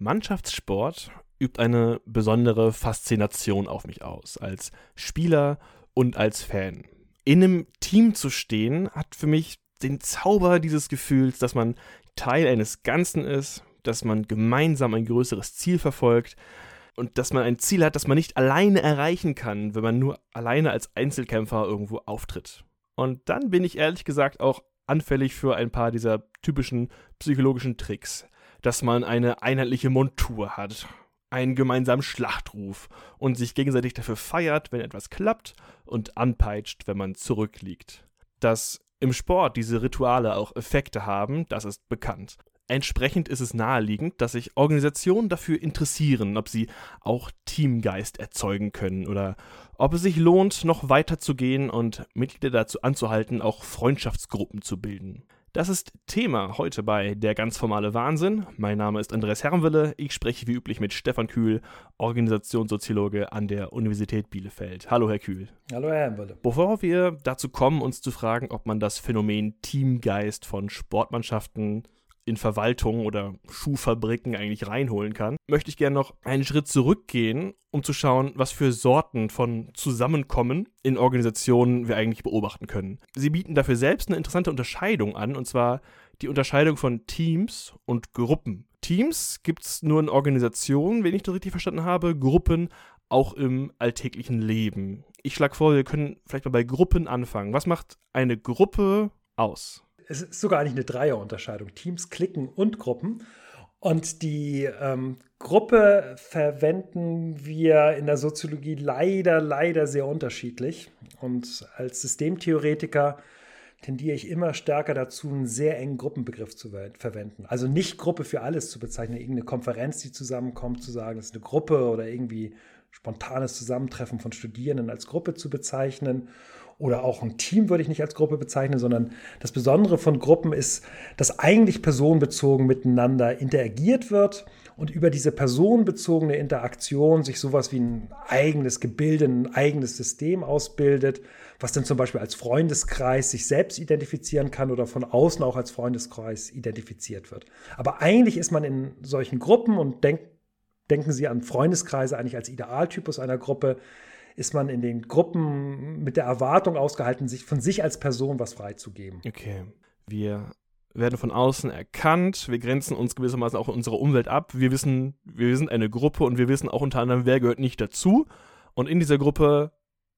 Mannschaftssport übt eine besondere Faszination auf mich aus, als Spieler und als Fan. In einem Team zu stehen, hat für mich den Zauber dieses Gefühls, dass man Teil eines Ganzen ist, dass man gemeinsam ein größeres Ziel verfolgt und dass man ein Ziel hat, das man nicht alleine erreichen kann, wenn man nur alleine als Einzelkämpfer irgendwo auftritt. Und dann bin ich ehrlich gesagt auch anfällig für ein paar dieser typischen psychologischen Tricks, dass man eine einheitliche Montur hat, einen gemeinsamen Schlachtruf und sich gegenseitig dafür feiert, wenn etwas klappt und anpeitscht, wenn man zurückliegt. Dass im Sport diese Rituale auch Effekte haben, das ist bekannt. Entsprechend ist es naheliegend, dass sich Organisationen dafür interessieren, ob sie auch Teamgeist erzeugen können oder ob es sich lohnt, noch weiter zu gehen und Mitglieder dazu anzuhalten, auch Freundschaftsgruppen zu bilden. Das ist Thema heute bei Der ganz formale Wahnsinn. Mein Name ist Andreas Herrenwille. Ich spreche wie üblich mit Stefan Kühl, Organisationssoziologe an der Universität Bielefeld. Hallo, Herr Kühl. Hallo, Herr Herrenwille. Bevor wir dazu kommen, uns zu fragen, ob man das Phänomen Teamgeist von Sportmannschaften in Verwaltungen oder Schuhfabriken eigentlich reinholen kann, möchte ich gerne noch einen Schritt zurückgehen, um zu schauen, was für Sorten von Zusammenkommen in Organisationen wir eigentlich beobachten können. Sie bieten dafür selbst eine interessante Unterscheidung an, und zwar die Unterscheidung von Teams und Gruppen. Teams gibt es nur in Organisationen, wenn ich das richtig verstanden habe, Gruppen auch im alltäglichen Leben. Ich schlage vor, wir können vielleicht mal bei Gruppen anfangen. Was macht eine Gruppe aus? Es ist sogar eigentlich eine Dreierunterscheidung. Teams, Klicken und Gruppen. Und die ähm, Gruppe verwenden wir in der Soziologie leider, leider sehr unterschiedlich. Und als Systemtheoretiker tendiere ich immer stärker dazu, einen sehr engen Gruppenbegriff zu verwenden. Also nicht Gruppe für alles zu bezeichnen, irgendeine Konferenz, die zusammenkommt, zu sagen, das ist eine Gruppe oder irgendwie spontanes Zusammentreffen von Studierenden als Gruppe zu bezeichnen oder auch ein Team würde ich nicht als Gruppe bezeichnen, sondern das Besondere von Gruppen ist, dass eigentlich personenbezogen miteinander interagiert wird und über diese personenbezogene Interaktion sich sowas wie ein eigenes Gebilde, ein eigenes System ausbildet, was dann zum Beispiel als Freundeskreis sich selbst identifizieren kann oder von außen auch als Freundeskreis identifiziert wird. Aber eigentlich ist man in solchen Gruppen und denkt, denken Sie an Freundeskreise eigentlich als Idealtypus einer Gruppe, ist man in den Gruppen mit der Erwartung ausgehalten, sich von sich als Person was freizugeben. Okay. Wir werden von außen erkannt, wir grenzen uns gewissermaßen auch unsere Umwelt ab. Wir wissen, wir sind eine Gruppe und wir wissen auch unter anderem, wer gehört nicht dazu. Und in dieser Gruppe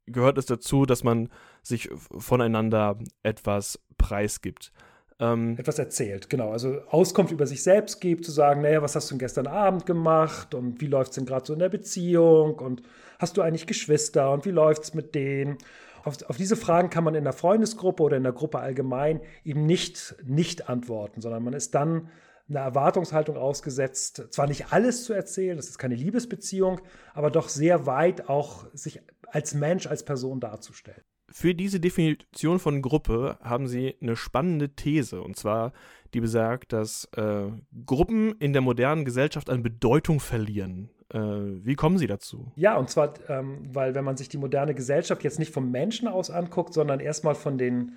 gehört es dazu, dass man sich voneinander etwas preisgibt. Ähm, etwas erzählt, genau. Also Auskunft über sich selbst gibt, zu sagen, naja, was hast du denn gestern Abend gemacht und wie läuft es denn gerade so in der Beziehung und hast du eigentlich Geschwister und wie läuft es mit denen? Auf, auf, diese Fragen kann man in der Freundesgruppe oder in der Gruppe allgemein eben nicht, nicht antworten, sondern man ist dann einer Erwartungshaltung ausgesetzt, zwar nicht alles zu erzählen, das ist keine Liebesbeziehung, aber doch sehr weit auch sich als Mensch, als Person darzustellen. Für diese Definition von Gruppe haben sie eine spannende These, und zwar die besagt, dass äh, Gruppen in der modernen Gesellschaft an Bedeutung verlieren. Äh, wie kommen Sie dazu? Ja, und zwar, ähm, weil wenn man sich die moderne Gesellschaft jetzt nicht vom Menschen aus anguckt, sondern erstmal von den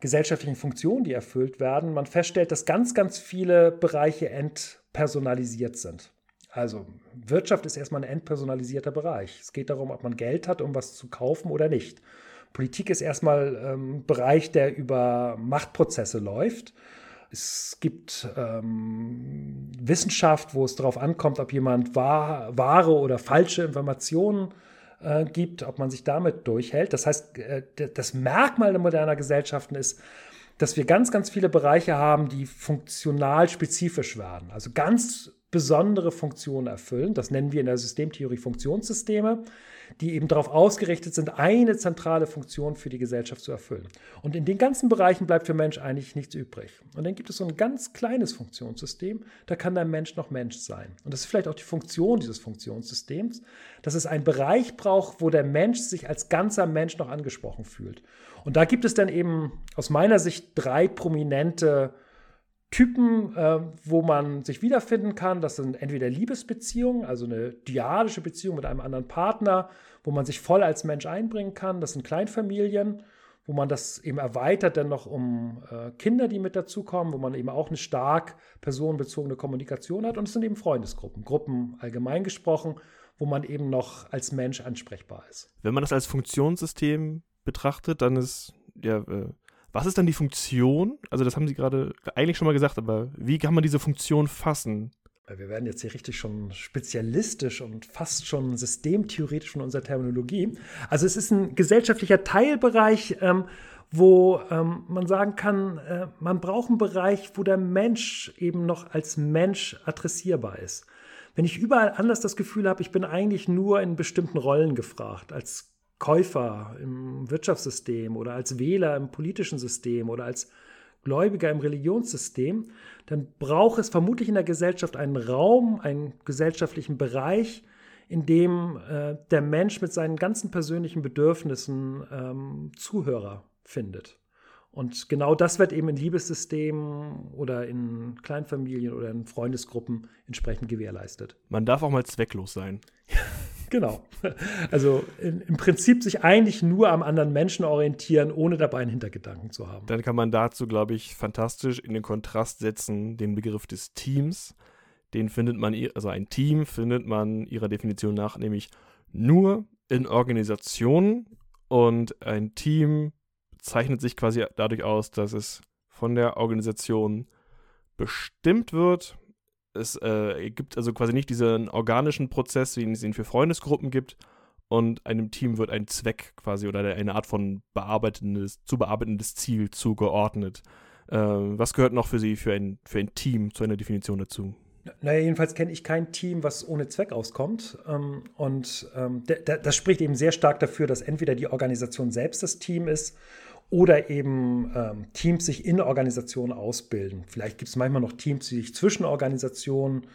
gesellschaftlichen Funktionen, die erfüllt werden, man feststellt, dass ganz, ganz viele Bereiche entpersonalisiert sind. Also Wirtschaft ist erstmal ein entpersonalisierter Bereich. Es geht darum, ob man Geld hat, um was zu kaufen oder nicht. Politik ist erstmal ein ähm, Bereich, der über Machtprozesse läuft. Es gibt ähm, Wissenschaft, wo es darauf ankommt, ob jemand wahr, wahre oder falsche Informationen äh, gibt, ob man sich damit durchhält. Das heißt, äh, das Merkmal der modernen Gesellschaften ist, dass wir ganz, ganz viele Bereiche haben, die funktional spezifisch werden. Also ganz besondere Funktionen erfüllen. Das nennen wir in der Systemtheorie Funktionssysteme die eben darauf ausgerichtet sind, eine zentrale Funktion für die Gesellschaft zu erfüllen. Und in den ganzen Bereichen bleibt für Mensch eigentlich nichts übrig. Und dann gibt es so ein ganz kleines Funktionssystem, da kann der Mensch noch Mensch sein. Und das ist vielleicht auch die Funktion dieses Funktionssystems, dass es einen Bereich braucht, wo der Mensch sich als ganzer Mensch noch angesprochen fühlt. Und da gibt es dann eben aus meiner Sicht drei prominente Typen, äh, wo man sich wiederfinden kann. Das sind entweder Liebesbeziehungen, also eine dyadische Beziehung mit einem anderen Partner, wo man sich voll als Mensch einbringen kann. Das sind Kleinfamilien, wo man das eben erweitert dann noch um äh, Kinder, die mit dazukommen, wo man eben auch eine stark personenbezogene Kommunikation hat. Und es sind eben Freundesgruppen, Gruppen allgemein gesprochen, wo man eben noch als Mensch ansprechbar ist. Wenn man das als Funktionssystem betrachtet, dann ist, ja, äh, was ist dann die Funktion? Also das haben Sie gerade eigentlich schon mal gesagt, aber wie kann man diese Funktion fassen? Wir werden jetzt hier richtig schon spezialistisch und fast schon systemtheoretisch von unserer Terminologie. Also es ist ein gesellschaftlicher Teilbereich, ähm, wo ähm, man sagen kann, äh, man braucht einen Bereich, wo der Mensch eben noch als Mensch adressierbar ist. Wenn ich überall anders das Gefühl habe, ich bin eigentlich nur in bestimmten Rollen gefragt, als Käufer im Wirtschaftssystem oder als Wähler im politischen System oder als Gläubiger im Religionssystem, dann braucht es vermutlich in der Gesellschaft einen Raum, einen gesellschaftlichen Bereich, in dem äh, der Mensch mit seinen ganzen persönlichen Bedürfnissen ähm, Zuhörer findet. Und genau das wird eben in Liebessystemen oder in Kleinfamilien oder in Freundesgruppen entsprechend gewährleistet. Man darf auch mal zwecklos sein. Genau. Also in, im Prinzip sich eigentlich nur am anderen Menschen orientieren, ohne dabei einen Hintergedanken zu haben. Dann kann man dazu, glaube ich, fantastisch in den Kontrast setzen den Begriff des Teams. Den findet man, also ein Team findet man ihrer Definition nach nämlich nur in Organisationen und ein Team zeichnet sich quasi dadurch aus, dass es von der Organisation bestimmt wird, es äh, gibt also quasi nicht diesen organischen Prozess, wie es ihn für Freundesgruppen gibt. Und einem Team wird ein Zweck quasi oder eine Art von bearbeitendes, zu bearbeitendes Ziel zugeordnet. Äh, was gehört noch für Sie für ein, für ein Team zu einer Definition dazu? Naja, jedenfalls kenne ich kein Team, was ohne Zweck auskommt. Ähm, und ähm, das spricht eben sehr stark dafür, dass entweder die Organisation selbst das Team ist oder eben ähm, Teams sich in Organisationen ausbilden. Vielleicht gibt es manchmal noch Teams, die sich zwischen Organisationen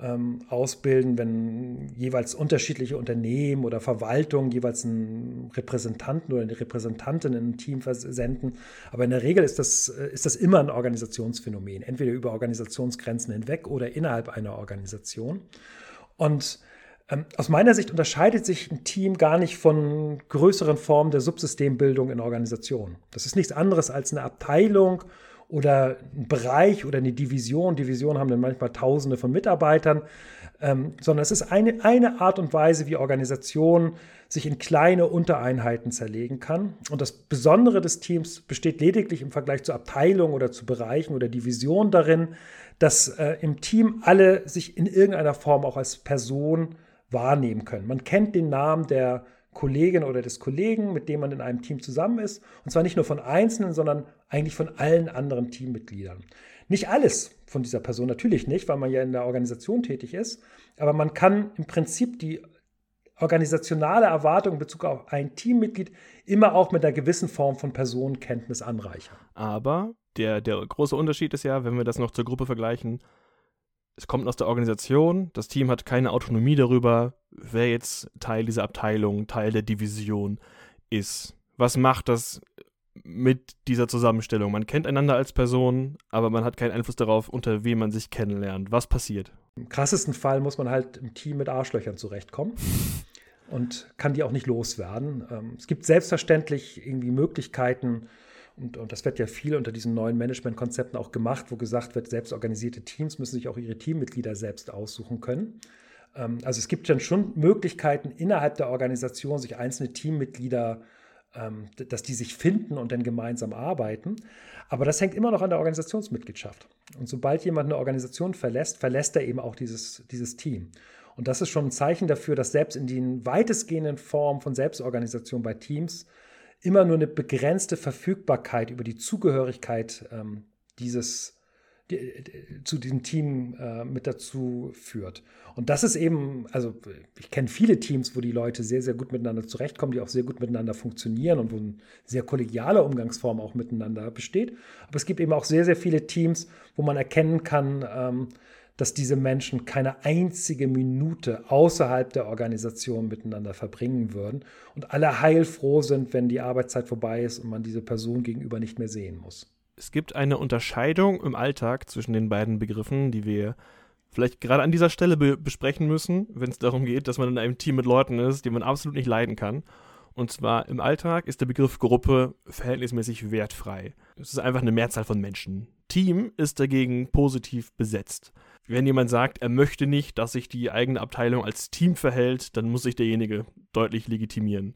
ähm, ausbilden, wenn jeweils unterschiedliche Unternehmen oder Verwaltungen jeweils einen Repräsentanten oder eine Repräsentantin in ein Team versenden. Aber in der Regel ist das, äh, ist das immer ein Organisationsphänomen, entweder über Organisationsgrenzen hinweg oder innerhalb einer Organisation. Und ähm, aus meiner Sicht unterscheidet sich ein Team gar nicht von größeren Formen der Subsystembildung in Organisationen. Das ist nichts anderes als eine Abteilung oder ein Bereich oder eine Division. Divisionen haben dann manchmal Tausende von Mitarbeitern, ähm, sondern es ist eine, eine Art und Weise, wie Organisation sich in kleine Untereinheiten zerlegen kann. Und das Besondere des Teams besteht lediglich im Vergleich zu Abteilungen oder zu Bereichen oder Divisionen darin, dass äh, im Team alle sich in irgendeiner Form auch als Person wahrnehmen können. Man kennt den Namen der Kollegin oder des Kollegen, mit dem man in einem Team zusammen ist. Und zwar nicht nur von Einzelnen, sondern eigentlich von allen anderen Teammitgliedern. Nicht alles von dieser Person, natürlich nicht, weil man ja in der Organisation tätig ist. Aber man kann im Prinzip die organisationale Erwartung in Bezug auf ein Teammitglied immer auch mit einer gewissen Form von Personenkenntnis anreichern. Aber der, der große Unterschied ist ja, wenn wir das noch zur Gruppe vergleichen, es kommt aus der Organisation, das Team hat keine Autonomie darüber, wer jetzt Teil dieser Abteilung, Teil der Division ist. Was macht das mit dieser Zusammenstellung? Man kennt einander als Person, aber man hat keinen Einfluss darauf, unter wem man sich kennenlernt. Was passiert? Im krassesten Fall muss man halt im Team mit Arschlöchern zurechtkommen und kann die auch nicht loswerden. Ähm, es gibt selbstverständlich irgendwie Möglichkeiten, und, und das wird ja viel unter diesen neuen Management-Konzepten auch gemacht, wo gesagt wird, selbstorganisierte Teams müssen sich auch ihre Teammitglieder selbst aussuchen können. Ähm, also es gibt dann schon Möglichkeiten innerhalb der Organisation, sich einzelne Teammitglieder, ähm, dass die sich finden und dann gemeinsam arbeiten. Aber das hängt immer noch an der Organisationsmitgliedschaft. Und sobald jemand eine Organisation verlässt, verlässt er eben auch dieses, dieses Team. Und das ist schon ein Zeichen dafür, dass selbst in den weitestgehenden Formen von Selbstorganisation bei Teams immer nur eine begrenzte Verfügbarkeit über die Zugehörigkeit ähm, dieses die, zu diesem Team äh, mit dazu führt. Und das ist eben, also ich kenne viele Teams, wo die Leute sehr, sehr gut miteinander zurechtkommen, die auch sehr gut miteinander funktionieren und wo eine sehr kollegiale Umgangsform auch miteinander besteht. Aber es gibt eben auch sehr, sehr viele Teams, wo man erkennen kann, ähm, dass diese Menschen keine einzige Minute außerhalb der Organisation miteinander verbringen würden und alle heilfroh sind, wenn die Arbeitszeit vorbei ist und man diese Person gegenüber nicht mehr sehen muss. Es gibt eine Unterscheidung im Alltag zwischen den beiden Begriffen, die wir vielleicht gerade an dieser Stelle be besprechen müssen, wenn es darum geht, dass man in einem Team mit Leuten ist, die man absolut nicht leiden kann. Und zwar im Alltag ist der Begriff Gruppe verhältnismäßig wertfrei. Es ist einfach eine Mehrzahl von Menschen. Team ist dagegen positiv besetzt. Wenn jemand sagt, er möchte nicht, dass sich die eigene Abteilung als Team verhält, dann muss sich derjenige deutlich legitimieren.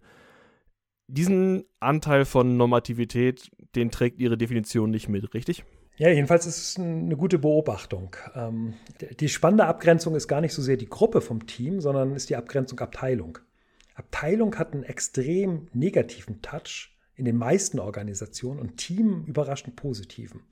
Diesen Anteil von Normativität, den trägt Ihre Definition nicht mit, richtig? Ja, jedenfalls ist es eine gute Beobachtung. Ähm, die spannende Abgrenzung ist gar nicht so sehr die Gruppe vom Team, sondern ist die Abgrenzung Abteilung. Abteilung hat einen extrem negativen Touch in den meisten Organisationen und Team überraschend positiven.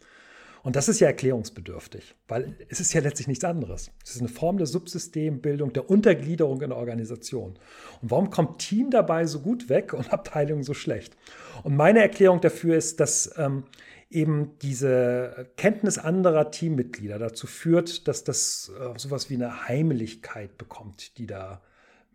Und das ist ja erklärungsbedürftig, weil es ist ja letztlich nichts anderes. Es ist eine Form der Subsystembildung, der Untergliederung in der Organisation. Und warum kommt Team dabei so gut weg und Abteilung so schlecht? Und meine Erklärung dafür ist, dass ähm, eben diese Kenntnis anderer Teammitglieder dazu führt, dass das äh, sowas wie eine Heimeligkeit bekommt, die da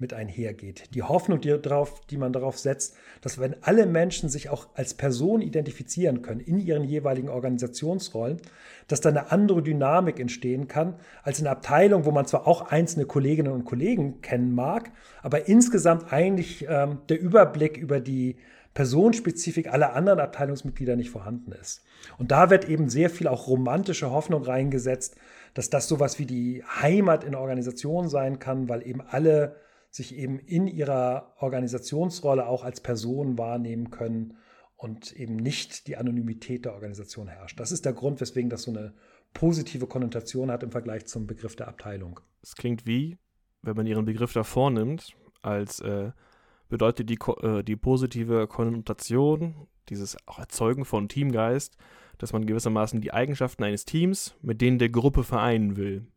mit einhergeht. Die Hoffnung, die, drauf, die man darauf setzt, dass wenn alle Menschen sich auch als Person identifizieren können in ihren jeweiligen Organisationsrollen, dass da eine andere Dynamik entstehen kann als in einer Abteilung, wo man zwar auch einzelne Kolleginnen und Kollegen kennen mag, aber insgesamt eigentlich ähm, der Überblick über die Personenspezifik aller anderen Abteilungsmitglieder nicht vorhanden ist. Und da wird eben sehr viel auch romantische Hoffnung reingesetzt, dass das sowas wie die Heimat in der Organisation sein kann, weil eben alle sich eben in ihrer Organisationsrolle auch als Person wahrnehmen können und eben nicht die Anonymität der Organisation herrscht. Das ist der Grund, weswegen das so eine positive Konnotation hat im Vergleich zum Begriff der Abteilung. Es klingt wie, wenn man ihren Begriff davor nimmt, als äh, bedeutet die, äh, die positive Konnotation, dieses Erzeugen von Teamgeist, dass man gewissermaßen die Eigenschaften eines Teams mit denen der Gruppe vereinen will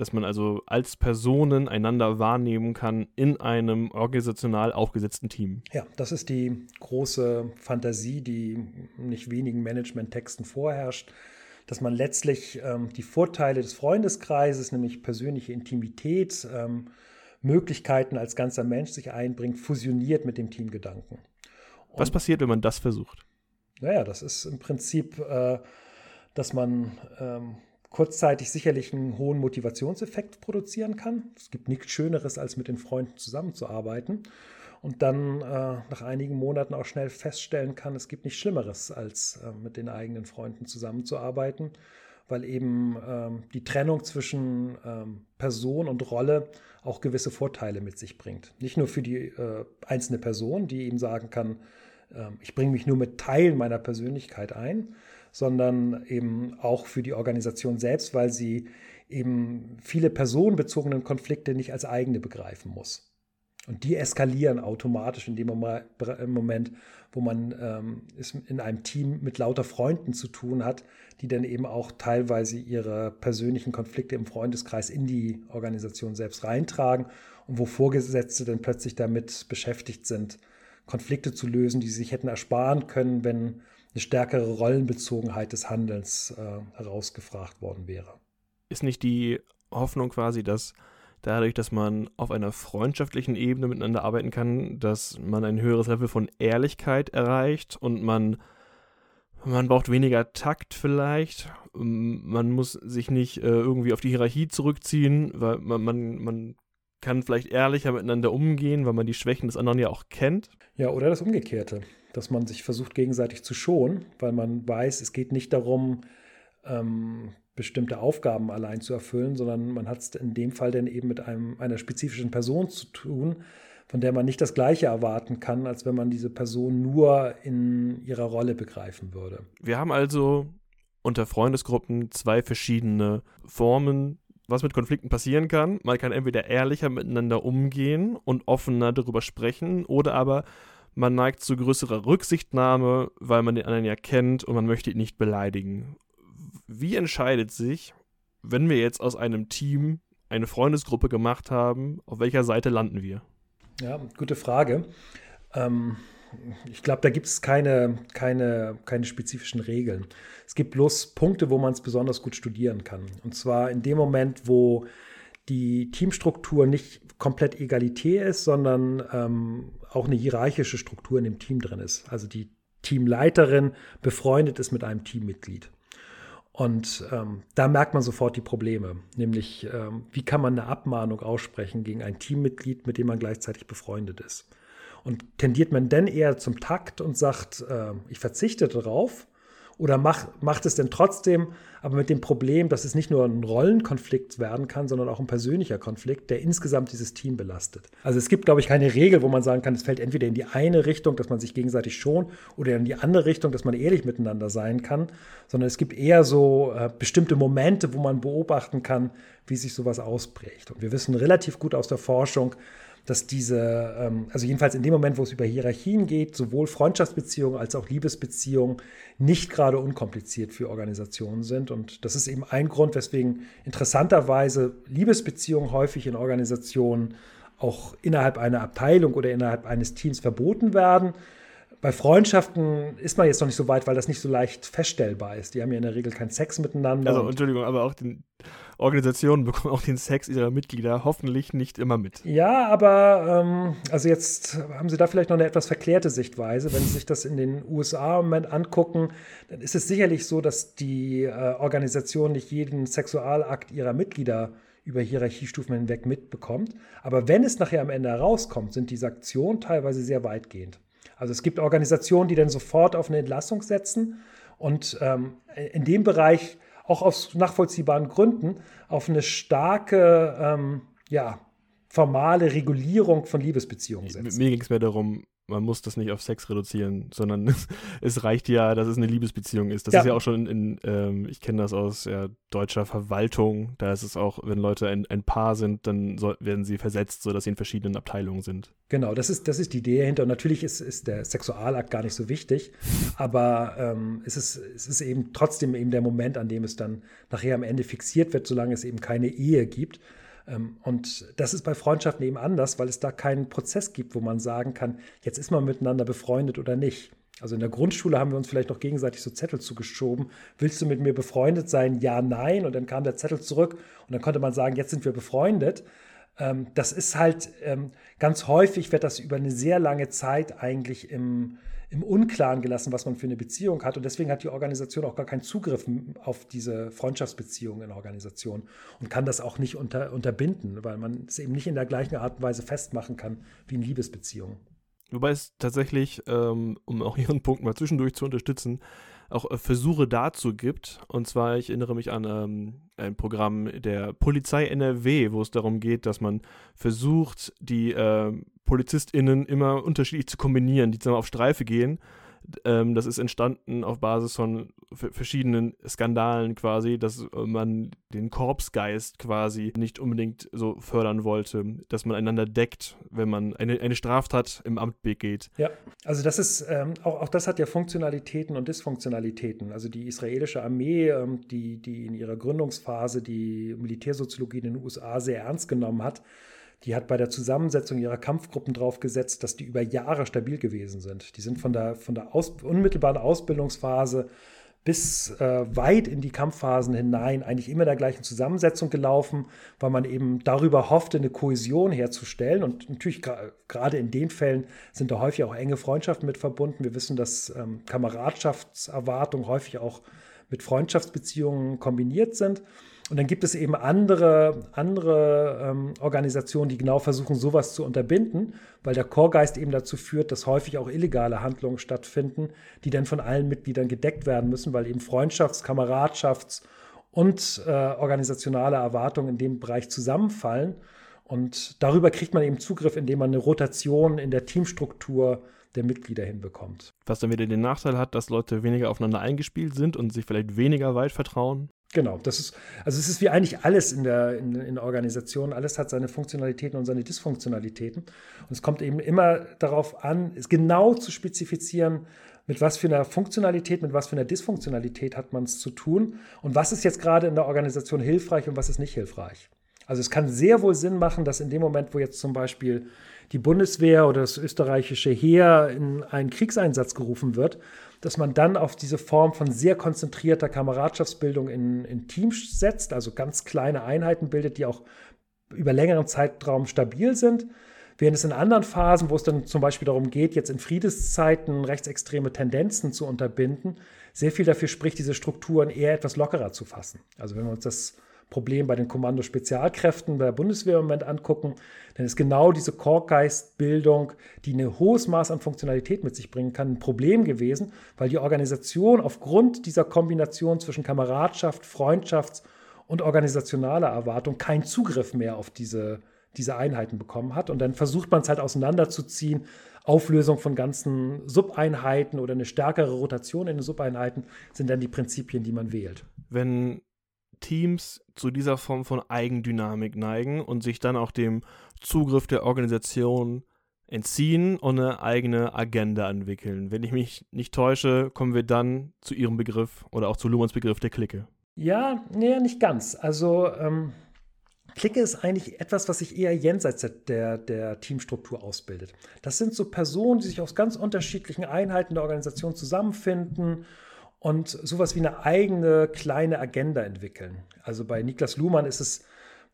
dass man also als Personen einander wahrnehmen kann in einem organisational aufgesetzten Team. Ja, das ist die große Fantasie, die nicht wenigen Management-Texten vorherrscht, dass man letztlich ähm, die Vorteile des Freundeskreises, nämlich persönliche Intimität, ähm, Möglichkeiten als ganzer Mensch sich einbringt, fusioniert mit dem Teamgedanken. Und, Was passiert, wenn man das versucht? Naja, das ist im Prinzip, äh, dass man ähm, kurzzeitig sicherlich einen hohen Motivationseffekt produzieren kann. Es gibt nichts Schöneres, als mit den Freunden zusammenzuarbeiten. Und dann äh, nach einigen Monaten auch schnell feststellen kann, es gibt nichts Schlimmeres, als äh, mit den eigenen Freunden zusammenzuarbeiten, weil eben ähm, die Trennung zwischen ähm, Person und Rolle auch gewisse Vorteile mit sich bringt. Nicht nur für die äh, einzelne Person, die eben sagen kann, ähm, ich bringe mich nur mit Teilen meiner Persönlichkeit ein, sondern eben auch für die Organisation selbst, weil sie eben viele personenbezogenen Konflikte nicht als eigene begreifen muss. Und die eskalieren automatisch in dem Moment, wo man ähm, es in einem Team mit lauter Freunden zu tun hat, die dann eben auch teilweise ihre persönlichen Konflikte im Freundeskreis in die Organisation selbst reintragen und wo Vorgesetzte dann plötzlich damit beschäftigt sind, Konflikte zu lösen, die sie sich hätten ersparen können, wenn eine stärkere Rollenbezogenheit des Handelns äh, herausgefragt worden wäre. Ist nicht die Hoffnung quasi, dass dadurch, dass man auf einer freundschaftlichen Ebene miteinander arbeiten kann, dass man ein höheres Level von Ehrlichkeit erreicht und man man braucht weniger Takt vielleicht. Man muss sich nicht äh, irgendwie auf die Hierarchie zurückziehen, weil man, man, man kann vielleicht ehrlicher miteinander umgehen, weil man die Schwächen des anderen ja auch kennt. Ja, oder das Umgekehrte dass man sich versucht gegenseitig zu schonen, weil man weiß, es geht nicht darum, ähm, bestimmte Aufgaben allein zu erfüllen, sondern man hat es in dem Fall dann eben mit einem, einer spezifischen Person zu tun, von der man nicht das Gleiche erwarten kann, als wenn man diese Person nur in ihrer Rolle begreifen würde. Wir haben also unter Freundesgruppen zwei verschiedene Formen, was mit Konflikten passieren kann. Man kann entweder ehrlicher miteinander umgehen und offener darüber sprechen oder aber man neigt zu größerer Rücksichtnahme, weil man den anderen ja kennt und man möchte ihn nicht beleidigen. Wie entscheidet sich, wenn wir jetzt aus einem Team eine Freundesgruppe gemacht haben, auf welcher Seite landen wir? Ja, gute Frage. Ähm, ich glaube, da gibt es keine, keine, keine spezifischen Regeln. Es gibt bloß Punkte, wo man es besonders gut studieren kann. Und zwar in dem Moment, wo die Teamstruktur nicht komplett egalitär ist, sondern ähm, auch eine hierarchische Struktur in dem Team drin ist. Also die Teamleiterin befreundet ist mit einem Teammitglied. Und ähm, da merkt man sofort die Probleme, nämlich ähm, wie kann man eine Abmahnung aussprechen gegen ein Teammitglied, mit dem man gleichzeitig befreundet ist. Und tendiert man denn eher zum Takt und sagt, äh, ich verzichte darauf? Oder mach, macht es denn trotzdem, aber mit dem Problem, dass es nicht nur ein Rollenkonflikt werden kann, sondern auch ein persönlicher Konflikt, der insgesamt dieses Team belastet. Also es gibt, glaube ich, keine Regel, wo man sagen kann, es fällt entweder in die eine Richtung, dass man sich gegenseitig schon, oder in die andere Richtung, dass man ehrlich miteinander sein kann, sondern es gibt eher so äh, bestimmte Momente, wo man beobachten kann, wie sich sowas ausprägt. Und wir wissen relativ gut aus der Forschung, dass diese, ähm, also jedenfalls in dem Moment, wo es über Hierarchien geht, sowohl Freundschaftsbeziehungen als auch Liebesbeziehungen nicht gerade unkompliziert für Organisationen sind. Und das ist eben ein Grund, weswegen interessanterweise Liebesbeziehungen häufig in Organisationen auch innerhalb einer Abteilung oder innerhalb eines Teams verboten werden. Bei Freundschaften ist man jetzt noch nicht so weit, weil das nicht so leicht feststellbar ist. Die haben ja in der Regel keinen Sex miteinander. Also, Entschuldigung, aber auch den Organisationen bekommen auch den Sex ihrer Mitglieder hoffentlich nicht immer mit. Ja, aber ähm, also jetzt haben Sie da vielleicht noch eine etwas verklärte Sichtweise. Wenn Sie sich das in den USA im Moment angucken, dann ist es sicherlich so, dass die äh, Organisation nicht jeden Sexualakt ihrer Mitglieder über Hierarchiestufen hinweg mitbekommt. Aber wenn es nachher am Ende herauskommt, sind diese Aktionen teilweise sehr weitgehend. Also es gibt Organisationen, die dann sofort auf eine Entlassung setzen und ähm, in dem Bereich auch aus nachvollziehbaren Gründen auf eine starke, ähm, ja, formale Regulierung von Liebesbeziehungen setzen. Mir ging es mehr darum, man muss das nicht auf Sex reduzieren, sondern es reicht ja, dass es eine Liebesbeziehung ist. Das ja. ist ja auch schon in, ähm, ich kenne das aus ja, deutscher Verwaltung, da ist es auch, wenn Leute ein, ein Paar sind, dann soll, werden sie versetzt, sodass sie in verschiedenen Abteilungen sind. Genau, das ist, das ist die Idee dahinter. Und natürlich ist, ist der Sexualakt gar nicht so wichtig, aber ähm, es, ist, es ist eben trotzdem eben der Moment, an dem es dann nachher am Ende fixiert wird, solange es eben keine Ehe gibt. Ähm, und das ist bei Freundschaften eben anders, weil es da keinen Prozess gibt, wo man sagen kann, jetzt ist man miteinander befreundet oder nicht. Also in der Grundschule haben wir uns vielleicht noch gegenseitig so Zettel zugeschoben. Willst du mit mir befreundet sein? Ja, nein. Und dann kam der Zettel zurück und dann konnte man sagen, jetzt sind wir befreundet. Ähm, das ist halt ähm, ganz häufig wird das über eine sehr lange Zeit eigentlich im, im Unklaren gelassen, was man für eine Beziehung hat. Und deswegen hat die Organisation auch gar keinen Zugriff auf diese Freundschaftsbeziehungen in der Organisation und kann das auch nicht unter, unterbinden, weil man es eben nicht in der gleichen Art und Weise festmachen kann wie in Liebesbeziehungen. Wobei es tatsächlich, ähm, um auch Ihren Punkt mal zwischendurch zu unterstützen, auch äh, Versuche dazu gibt. Und zwar, ich erinnere mich an ähm, ein Programm der Polizei NRW, wo es darum geht, dass man versucht, die äh, PolizistInnen immer unterschiedlich zu kombinieren, die zusammen auf Streife gehen ähm, das ist entstanden auf Basis von verschiedenen Skandalen quasi, dass man den Korpsgeist quasi nicht unbedingt so fördern wollte, dass man einander deckt, wenn man eine, eine Straftat im Amt begeht. Ja, also das ist, ähm, auch, auch das hat ja Funktionalitäten und Dysfunktionalitäten. Also die israelische Armee, ähm, die, die in ihrer Gründungsphase die Militärsoziologie in den USA sehr ernst genommen hat, die hat bei der Zusammensetzung ihrer Kampfgruppen drauf gesetzt, dass die über Jahre stabil gewesen sind. Die sind von der, von der Aus, unmittelbaren Ausbildungsphase bis äh, weit in die Kampfphasen hinein eigentlich immer der gleichen Zusammensetzung gelaufen, weil man eben darüber hoffte, eine Kohäsion herzustellen. Und natürlich gerade in den Fällen sind da häufig auch enge Freundschaften mit verbunden. Wir wissen, dass ähm, Kameradschaftserwartungen häufig auch mit Freundschaftsbeziehungen kombiniert sind. Und dann gibt es eben andere, andere ähm, Organisationen, die genau versuchen, sowas zu unterbinden, weil der Chorgeist eben dazu führt, dass häufig auch illegale Handlungen stattfinden, die dann von allen Mitgliedern gedeckt werden müssen, weil eben Freundschafts-, Kameradschafts- und äh, organisationale Erwartungen in dem Bereich zusammenfallen. Und darüber kriegt man eben Zugriff, indem man eine Rotation in der Teamstruktur der Mitglieder hinbekommt. Was dann wieder den Nachteil hat, dass Leute weniger aufeinander eingespielt sind und sich vielleicht weniger weit vertrauen. Genau, das ist, also es ist wie eigentlich alles in der, in, in der Organisation. Alles hat seine Funktionalitäten und seine Dysfunktionalitäten. Und es kommt eben immer darauf an, es genau zu spezifizieren, mit was für einer Funktionalität, mit was für einer Dysfunktionalität hat man es zu tun und was ist jetzt gerade in der Organisation hilfreich und was ist nicht hilfreich. Also es kann sehr wohl Sinn machen, dass in dem Moment, wo jetzt zum Beispiel die Bundeswehr oder das österreichische Heer in einen Kriegseinsatz gerufen wird, dass man dann auf diese Form von sehr konzentrierter Kameradschaftsbildung in, in Teams setzt, also ganz kleine Einheiten bildet, die auch über längeren Zeitraum stabil sind. Während es in anderen Phasen, wo es dann zum Beispiel darum geht, jetzt in Friedenszeiten rechtsextreme Tendenzen zu unterbinden, sehr viel dafür spricht, diese Strukturen eher etwas lockerer zu fassen. Also wenn wir uns das Problem bei den Kommando-Spezialkräften der Bundeswehr im Moment angucken, dann ist genau diese Korkgeistbildung, die ein hohes Maß an Funktionalität mit sich bringen kann, ein Problem gewesen, weil die Organisation aufgrund dieser Kombination zwischen Kameradschaft, Freundschafts- und organisationaler Erwartung keinen Zugriff mehr auf diese, diese Einheiten bekommen hat. Und dann versucht man es halt auseinanderzuziehen. Auflösung von ganzen Subeinheiten oder eine stärkere Rotation in den Subeinheiten sind dann die Prinzipien, die man wählt. Wenn Teams zu dieser Form von Eigendynamik neigen und sich dann auch dem Zugriff der Organisation entziehen und eine eigene Agenda entwickeln. Wenn ich mich nicht täusche, kommen wir dann zu Ihrem Begriff oder auch zu Luhmanns Begriff der Clique. Ja, nee, nicht ganz. Also ähm, Clique ist eigentlich etwas, was sich eher jenseits der, der Teamstruktur ausbildet. Das sind so Personen, die sich aus ganz unterschiedlichen Einheiten der Organisation zusammenfinden und sowas wie eine eigene kleine Agenda entwickeln. Also bei Niklas Luhmann ist es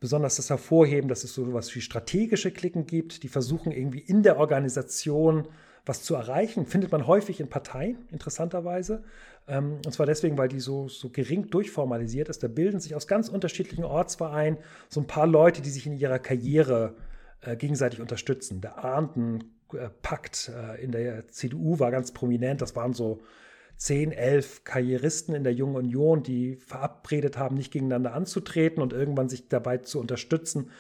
besonders das Hervorheben, dass es so etwas wie strategische Klicken gibt, die versuchen irgendwie in der Organisation was zu erreichen. Findet man häufig in Parteien, interessanterweise. Ähm, und zwar deswegen, weil die so, so gering durchformalisiert ist. Da bilden sich aus ganz unterschiedlichen Ortsvereinen so ein paar Leute, die sich in ihrer Karriere äh, gegenseitig unterstützen. Der Arndenpakt äh, in der CDU war ganz prominent. Das waren so zehn, elf Karrieristen in der Jungen Union, die verabredet haben, nicht gegeneinander anzutreten und irgendwann sich dabei zu unterstützen,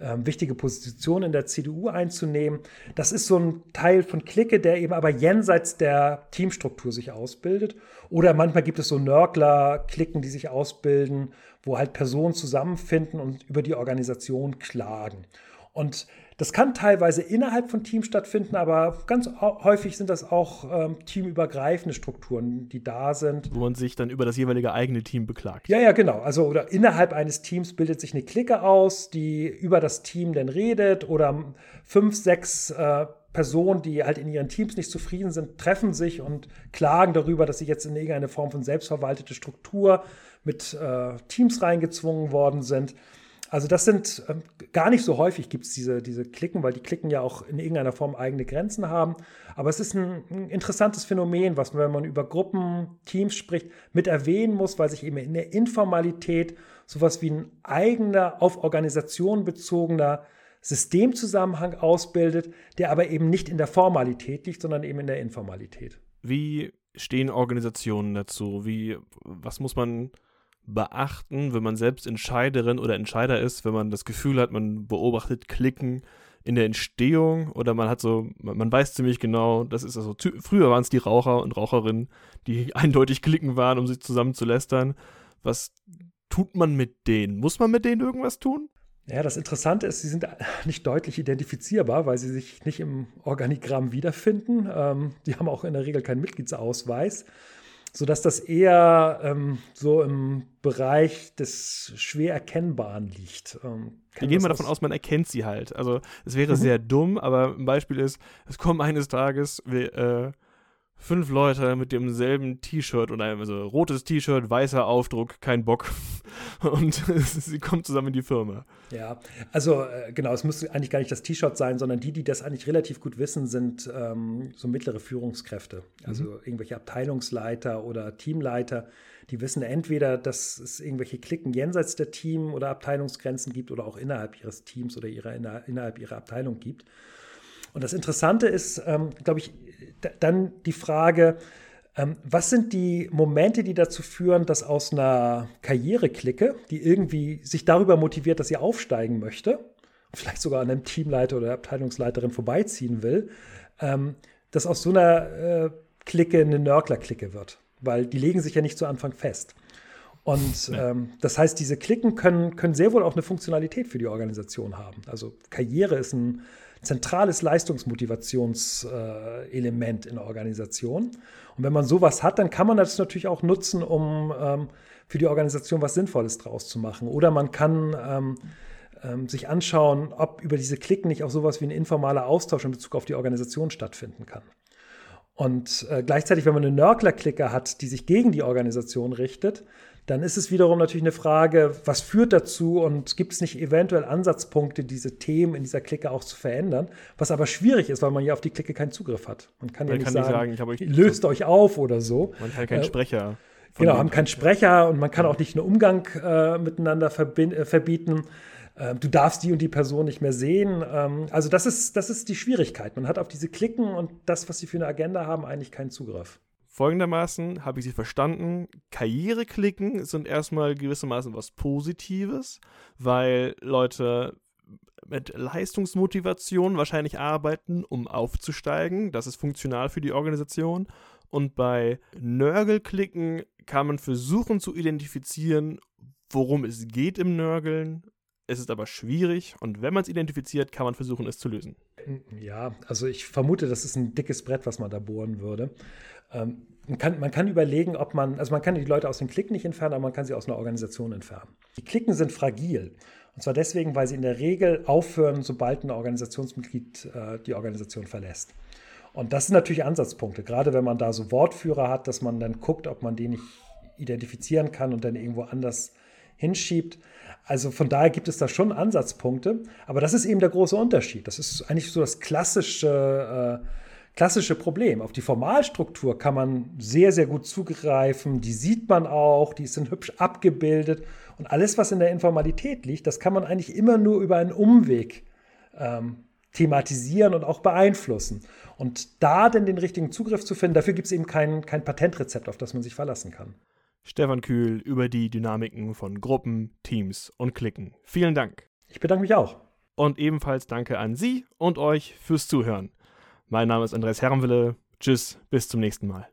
ähm, wichtige Positionen in der CDU einzunehmen. Das ist so ein Teil von Clique, der eben aber jenseits der Teamstruktur sich ausbildet. Oder manchmal gibt es so Nörgler-Klicken, die sich ausbilden, wo halt Personen zusammenfinden und über die Organisation klagen. Und das kann teilweise innerhalb von Teams stattfinden, aber ganz häufig sind das auch ähm, teamübergreifende Strukturen, die da sind. Wo man sich dann über das jeweilige eigene Team beklagt. Ja, ja, genau. Also oder innerhalb eines Teams bildet sich eine Clique aus, die über das Team dann redet oder fünf, sechs äh, Personen, die halt in ihren Teams nicht zufrieden sind, treffen sich und klagen darüber, dass sie jetzt in irgendeine Form von selbstverwaltete Struktur mit äh, Teams reingezwungen worden sind. Also das sind ähm, gar nicht so häufig gibt es diese, diese Klicken, weil die Klicken ja auch in irgendeiner Form eigene Grenzen haben. Aber es ist ein, ein, interessantes Phänomen, was man, wenn man über Gruppen, Teams spricht, mit erwähnen muss, weil sich eben in der Informalität sowas wie ein eigener, auf Organisation bezogener Systemzusammenhang ausbildet, der aber eben nicht in der Formalität liegt, sondern eben in der Informalität. Wie stehen Organisationen dazu? Wie, was muss man beachten, wenn man selbst Entscheiderin oder Entscheider ist, wenn man das Gefühl hat, man beobachtet Klicken in der Entstehung oder man hat so, man weiß ziemlich genau, das ist also, früher waren es die Raucher und Raucherinnen, die eindeutig klicken waren, um sich zusammen zu lästern. Was tut man mit denen? Muss man mit denen irgendwas tun? Ja, das Interessante ist, sie sind nicht deutlich identifizierbar, weil sie sich nicht im Organigramm wiederfinden. Ähm, die haben auch in der Regel keinen Mitgliedsausweis sodass das eher ähm, so im Bereich des schwer Erkennbaren liegt. Ähm, Wir gehen mal davon aus, man erkennt sie halt. Also es wäre mhm. sehr dumm, aber ein Beispiel ist, es kommen eines Tages wir, äh, fünf Leute mit demselben T-Shirt und einem also rotes T-Shirt, weißer Aufdruck, kein Bock. Und sie kommen zusammen in die Firma. Ja, also äh, genau, es muss eigentlich gar nicht das T-Shirt sein, sondern die, die das eigentlich relativ gut wissen, sind ähm, so mittlere Führungskräfte. Also mhm. irgendwelche Abteilungsleiter oder Teamleiter, die wissen entweder, dass es irgendwelche Klicken jenseits der Team- oder Abteilungsgrenzen gibt oder auch innerhalb ihres Teams oder ihrer, innerhalb ihrer Abteilung gibt. Und das Interessante ist, ähm, glaube ich, dann die Frage, ähm, was sind die Momente, die dazu führen, dass aus einer Karriereklicke, die irgendwie sich darüber motiviert, dass sie aufsteigen möchte, vielleicht sogar an einem Teamleiter oder Abteilungsleiterin vorbeiziehen will, ähm, dass aus so einer äh, Clique eine Nörgler-Clique wird? Weil die legen sich ja nicht zu Anfang fest. Und ähm, das heißt, diese Klicken können, können sehr wohl auch eine Funktionalität für die Organisation haben. Also Karriere ist ein zentrales Leistungsmotivationselement in der Organisation. Und wenn man sowas hat, dann kann man das natürlich auch nutzen, um ähm, für die Organisation was Sinnvolles draus zu machen. Oder man kann ähm, ähm, sich anschauen, ob über diese Klicken nicht auch sowas wie ein informaler Austausch in Bezug auf die Organisation stattfinden kann. Und äh, gleichzeitig, wenn man eine Nörgler-Clique hat, die sich gegen die Organisation richtet, dann ist es wiederum natürlich eine Frage, was führt dazu und gibt es nicht eventuell Ansatzpunkte, diese Themen in dieser Clique auch zu verändern, was aber schwierig ist, weil man ja auf die Clique keinen Zugriff hat. Man kann man ja nicht kann sagen, nicht sagen euch löst euch auf oder so. Man kann keinen äh, Sprecher genau, haben keinen Sprecher und man kann auch nicht einen Umgang äh, miteinander äh, verbieten. Äh, du darfst die und die Person nicht mehr sehen. Ähm, also das ist, das ist die Schwierigkeit. Man hat auf diese Klicken und das, was sie für eine Agenda haben, eigentlich keinen Zugriff. Folgendermaßen habe ich sie verstanden. Karriereklicken sind erstmal gewissermaßen was Positives, weil Leute mit Leistungsmotivation wahrscheinlich arbeiten, um aufzusteigen. Das ist funktional für die Organisation. Und bei Nörgelklicken kann man versuchen zu identifizieren, worum es geht im Nörgeln. Es ist aber schwierig und wenn man es identifiziert, kann man versuchen, es zu lösen. Ja, also ich vermute, das ist ein dickes Brett, was man da bohren würde. Ähm, man, kann, man kann überlegen, ob man, also man kann die Leute aus dem Klick nicht entfernen, aber man kann sie aus einer Organisation entfernen. Die Klicken sind fragil. Und zwar deswegen, weil sie in der Regel aufhören, sobald ein Organisationsmitglied äh, die Organisation verlässt. Und das sind natürlich Ansatzpunkte, gerade wenn man da so Wortführer hat, dass man dann guckt, ob man den nicht identifizieren kann und dann irgendwo anders hinschiebt. Also von daher gibt es da schon Ansatzpunkte, aber das ist eben der große Unterschied. Das ist eigentlich so das klassische, äh, klassische Problem. Auf die Formalstruktur kann man sehr, sehr gut zugreifen. Die sieht man auch, die sind hübsch abgebildet und alles, was in der Informalität liegt, das kann man eigentlich immer nur über einen Umweg ähm, thematisieren und auch beeinflussen. Und da denn den richtigen Zugriff zu finden, dafür gibt es eben kein, kein Patentrezept, auf das man sich verlassen kann. Stefan Kühl über die Dynamiken von Gruppen, Teams und Klicken. Vielen Dank. Ich bedanke mich auch. Und ebenfalls danke an Sie und euch fürs Zuhören. Mein Name ist Andreas Herrenwille. Tschüss, bis zum nächsten Mal.